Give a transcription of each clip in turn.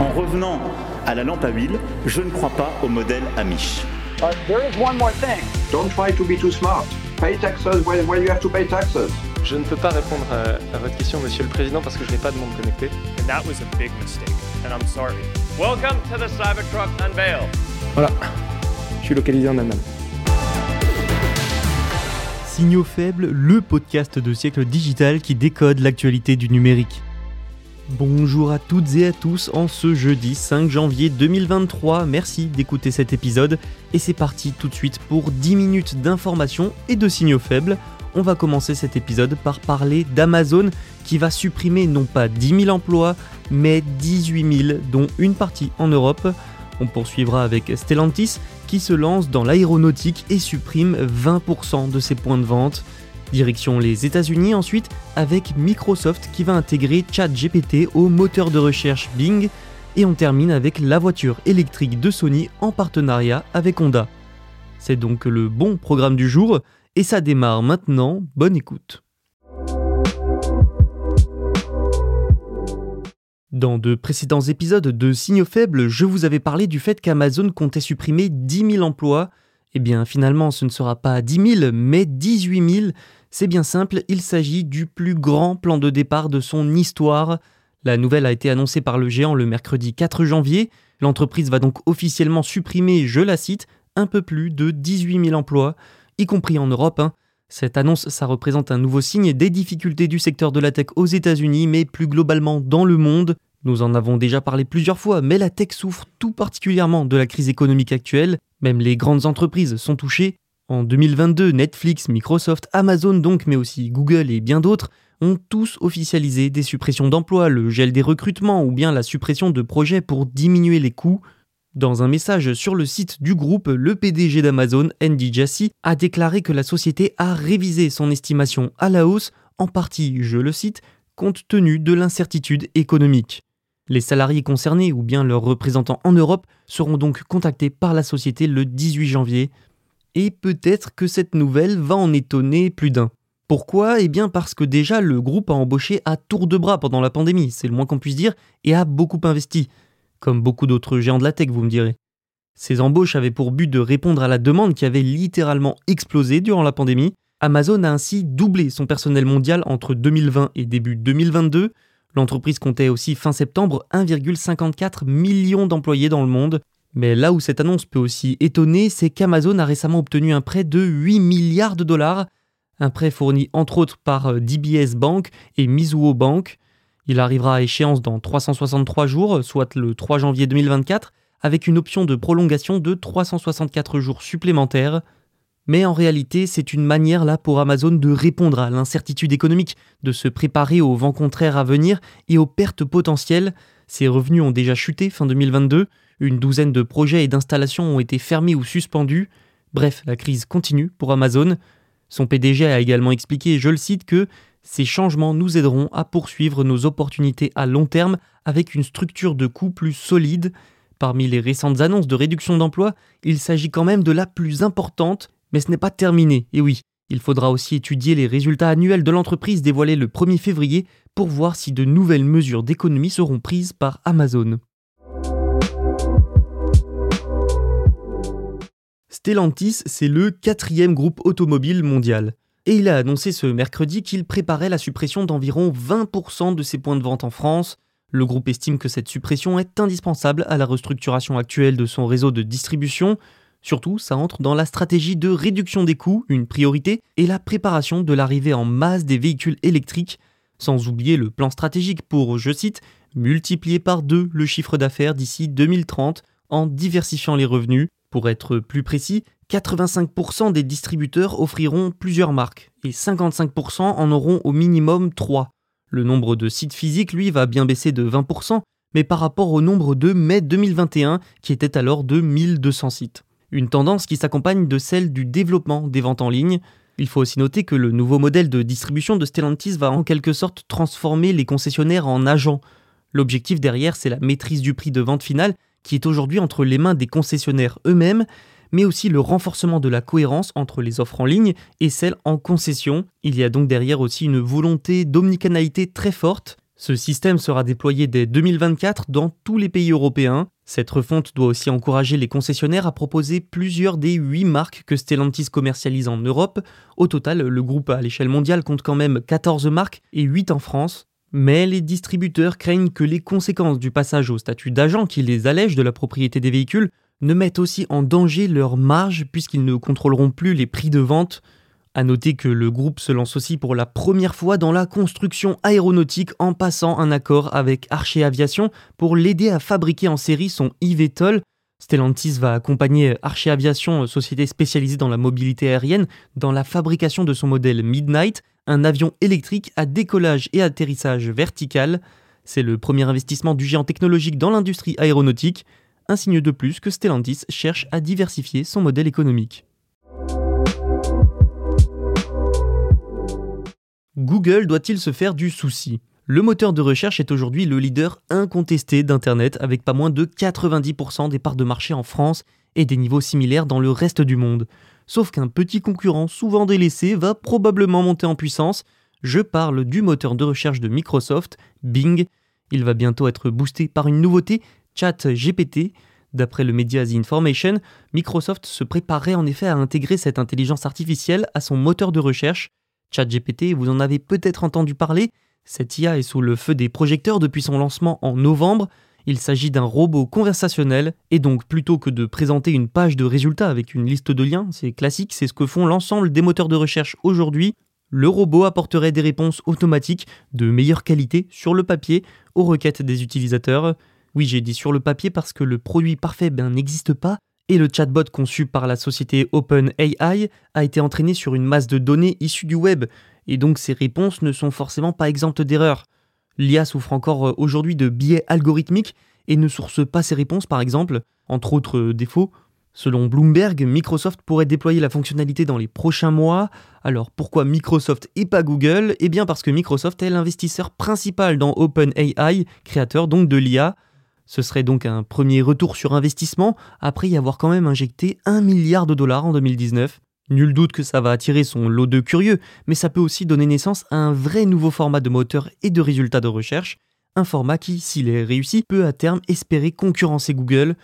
En revenant à la lampe à huile, je ne crois pas au modèle Amish. There is one more thing. Don't try to be too smart. Pay taxes when, when you have to pay taxes. Je ne peux pas répondre à, à votre question, Monsieur le Président, parce que je n'ai pas de monde connecté. And that was a big mistake, and I'm sorry. Welcome to the Cybertruck Unveil. Voilà, je suis localisé en Allemagne. Signaux faibles, le podcast de siècle digital qui décode l'actualité du numérique. Bonjour à toutes et à tous en ce jeudi 5 janvier 2023, merci d'écouter cet épisode et c'est parti tout de suite pour 10 minutes d'informations et de signaux faibles. On va commencer cet épisode par parler d'Amazon qui va supprimer non pas 10 000 emplois mais 18 000 dont une partie en Europe. On poursuivra avec Stellantis qui se lance dans l'aéronautique et supprime 20% de ses points de vente. Direction les États-Unis ensuite avec Microsoft qui va intégrer ChatGPT au moteur de recherche Bing et on termine avec la voiture électrique de Sony en partenariat avec Honda. C'est donc le bon programme du jour et ça démarre maintenant, bonne écoute. Dans de précédents épisodes de Signaux Faibles, je vous avais parlé du fait qu'Amazon comptait supprimer 10 000 emplois. Eh bien finalement ce ne sera pas 10 000 mais 18 000 c'est bien simple, il s'agit du plus grand plan de départ de son histoire. La nouvelle a été annoncée par le géant le mercredi 4 janvier. L'entreprise va donc officiellement supprimer, je la cite, un peu plus de 18 000 emplois, y compris en Europe. hein. Cette annonce, ça représente un nouveau signe des difficultés du secteur de la tech aux États-Unis, mais plus globalement dans le monde. Nous en avons déjà parlé plusieurs fois, mais la tech souffre tout particulièrement de la crise économique actuelle. Même les grandes entreprises sont touchées. En 2022, Netflix, Microsoft, Amazon donc, mais aussi Google et bien d'autres, ont tous officialisé des suppressions d'emplois, le gel des recrutements ou bien la suppression de projets pour diminuer les coûts. Dans un message sur le site du groupe, le PDG d'Amazon, Andy Jassy, a déclaré que la société a révisé son estimation à la hausse, en partie, je le cite, compte tenu de l'incertitude économique. Les salariés concernés ou bien leurs représentants en Europe seront donc contactés par la société le 18 janvier. Et peut-être que cette nouvelle va en étonner plus d'un. Pourquoi? Eh bien parce que déjà le groupe a embauché à tour de bras pendant la pandémie, c'est le moins qu'on puisse dire, et a beaucoup investi. Comme beaucoup d'autres géants de la tech, vous me direz. Ces embauches avaient pour but de répondre à la demande qui avait littéralement explosé durant la pandémie. Amazon a ainsi doublé son personnel mondial entre 2020 et début 2022. L'entreprise comptait aussi fin septembre 1,54 million d'employés dans le monde. Mais là où cette annonce peut aussi étonner, c'est qu'Amazon a récemment obtenu un prêt de 8 milliards de dollars. Un prêt fourni entre autres par euh, DBS Bank et Mizuho Bank. Il arrivera à échéance dans 363 jours, soit le 3 janvier 2024, avec une option de prolongation de 364 jours supplémentaires. Mais en réalité, c'est une manière là pour Amazon de répondre à l'incertitude économique, de se préparer aux vents contraires à venir et aux pertes potentielles. Ses revenus ont déjà chuté fin 2022, une douzaine de projets et d'installations ont été fermés ou suspendus. Bref, la crise continue pour Amazon. Son PDG a également expliqué, je le cite, que ces changements nous aideront à poursuivre nos opportunités à long terme avec une structure de coûts plus solide. Parmi les récentes annonces de réduction d'emplois, il s'agit quand même de la plus importante, mais ce n'est pas terminé, et oui, il faudra aussi étudier les résultats annuels de l'entreprise dévoilés le 1er février pour voir si de nouvelles mesures d'économie seront prises par Amazon. Stellantis, c'est le quatrième groupe automobile mondial. Et il a annoncé ce mercredi qu'il préparait la suppression d'environ 20% de ses points de vente en France. Le groupe estime que cette suppression est indispensable à la restructuration actuelle de son réseau de distribution. Surtout, ça entre dans la stratégie de réduction des coûts, une priorité, et la préparation de l'arrivée en masse des véhicules électriques, sans oublier le plan stratégique pour, je cite, multiplier par deux le chiffre d'affaires d'ici 2030 en diversifiant les revenus. Pour être plus précis, 85% des distributeurs offriront plusieurs marques et 55% en auront au minimum 3. Le nombre de sites physiques, lui, va bien baisser de 20%, mais par rapport au nombre de mai 2021, qui était alors de 1200 sites. Une tendance qui s'accompagne de celle du développement des ventes en ligne. Il faut aussi noter que le nouveau modèle de distribution de Stellantis va en quelque sorte transformer les concessionnaires en agents. L'objectif derrière, c'est la maîtrise du prix de vente finale qui est aujourd'hui entre les mains des concessionnaires eux-mêmes, mais aussi le renforcement de la cohérence entre les offres en ligne et celles en concession. Il y a donc derrière aussi une volonté d'omnicanalité très forte. Ce système sera déployé dès 2024 dans tous les pays européens. Cette refonte doit aussi encourager les concessionnaires à proposer plusieurs des 8 marques que Stellantis commercialise en Europe. Au total, le groupe à l'échelle mondiale compte quand même 14 marques et 8 en France. Mais les distributeurs craignent que les conséquences du passage au statut d'agent qui les allège de la propriété des véhicules ne mettent aussi en danger leur marge puisqu'ils ne contrôleront plus les prix de vente. A noter que le groupe se lance aussi pour la première fois dans la construction aéronautique en passant un accord avec Archer Aviation pour l'aider à fabriquer en série son eVTOL. Stellantis va accompagner Archer Aviation, société spécialisée dans la mobilité aérienne, dans la fabrication de son modèle Midnight, un avion électrique à décollage et atterrissage vertical. C'est le premier investissement du géant technologique dans l'industrie aéronautique, un signe de plus que Stellantis cherche à diversifier son modèle économique. Google doit-il se faire du souci? Le moteur de recherche est aujourd'hui le leader incontesté d'Internet avec pas moins de 90% des parts de marché en France et des niveaux similaires dans le reste du monde sauf qu'un petit concurrent souvent délaissé va probablement monter en puissance. Je parle du moteur de recherche de Microsoft, Bing. Il va bientôt être boosté par une nouveauté, ChatGPT. D'après le média The Information, Microsoft se préparait en effet à intégrer cette intelligence artificielle à son moteur de recherche. ChatGPT, vous en avez peut-être entendu parler, cette IA est sous le feu des projecteurs depuis son lancement en novembre. Il s'agit d'un robot conversationnel, et donc plutôt que de présenter une page de résultats avec une liste de liens, c'est classique, c'est ce que font l'ensemble des moteurs de recherche aujourd'hui, le robot apporterait des réponses automatiques de meilleure qualité sur le papier aux requêtes des utilisateurs. Oui, j'ai dit sur le papier parce que le produit parfait ben, n'existe pas, et le chatbot conçu par la société OpenAI a été entraîné sur une masse de données issues du web, et donc ces réponses ne sont forcément pas exemptes d'erreurs. L'IA souffre encore euh, aujourd'hui de biais algorithmiques et ne source pas ses réponses par exemple, entre autres euh, défauts. Selon Bloomberg, Microsoft pourrait déployer la fonctionnalité dans les prochains mois. Alors pourquoi Microsoft et pas Google? Eh bien parce que Microsoft est l'investisseur principal dans OpenAI, créateur donc de l'IA. Ce serait donc un premier retour sur investissement après y avoir quand même injecté 1 milliard de dollars en 2019. Nul doute que ça va attirer son lot de curieux, mais ça peut aussi donner naissance à un vrai nouveau format de moteur et de résultats de recherche, un format qui, s'il est réussi, peut à terme espérer concurrencer Google.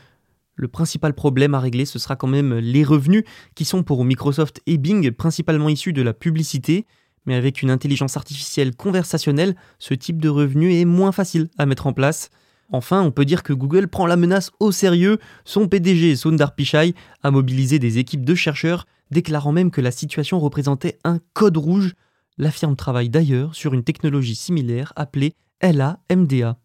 Le principal problème à régler, ce sera quand même les revenus, qui sont pour Microsoft et Bing principalement issus de la publicité, mais avec une intelligence artificielle conversationnelle, ce type de revenu est moins facile à mettre en place. Enfin, on peut dire que Google prend la menace au sérieux. Son PDG Sundar Pichai a mobilisé des équipes de chercheurs déclarant même que la situation représentait un code rouge. La firme travaille d'ailleurs sur une technologie similaire appelée LAMDA.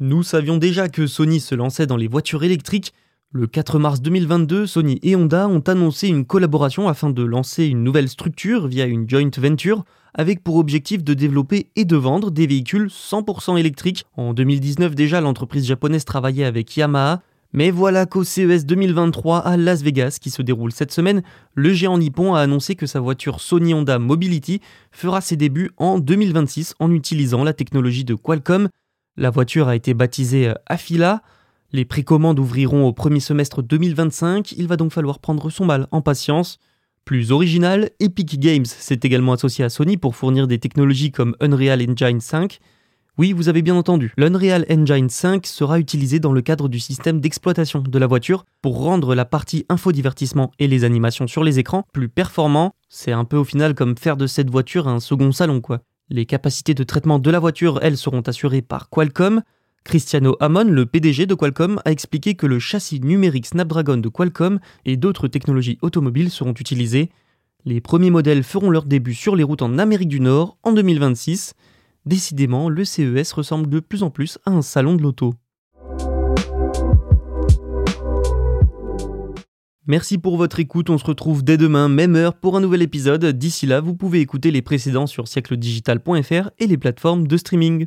Nous savions déjà que Sony se lançait dans les voitures électriques. Le 4 mars 2022, Sony et Honda ont annoncé une collaboration afin de lancer une nouvelle structure via une joint venture avec pour objectif de développer et de vendre des véhicules 100% électriques. En 2019 déjà, l'entreprise japonaise travaillait avec Yamaha, mais voilà qu'au CES 2023 à Las Vegas, qui se déroule cette semaine, le géant nippon a annoncé que sa voiture Sony Honda Mobility fera ses débuts en 2026 en utilisant la technologie de Qualcomm. La voiture a été baptisée euh, Afila. Les précommandes ouvriront au premier semestre 2025, il va donc falloir prendre son mal en patience. Plus original, Epic Games s'est également associé à Sony pour fournir des technologies comme Unreal Engine 5 oui, vous avez bien entendu, l'Unreal Engine 5 sera utilisé dans le cadre du système d'exploitation de la voiture pour rendre la partie infodivertissement et les animations sur les écrans plus performants. C'est un peu au final comme faire de cette voiture un second salon quoi. Les capacités de traitement de la voiture, elles, seront assurées par Qualcomm. Cristiano Amon, le PDG de Qualcomm, a expliqué que le châssis numérique Snapdragon de Qualcomm et d'autres technologies automobiles seront utilisés. Les premiers modèles feront leur début sur les routes en Amérique du Nord en 2026. Décidément, le CES ressemble de plus en plus à un salon de l'auto. Merci pour votre écoute, on se retrouve dès demain, même heure, pour un nouvel épisode. D'ici là, vous pouvez écouter les précédents sur siècledigital.fr et les plateformes de streaming.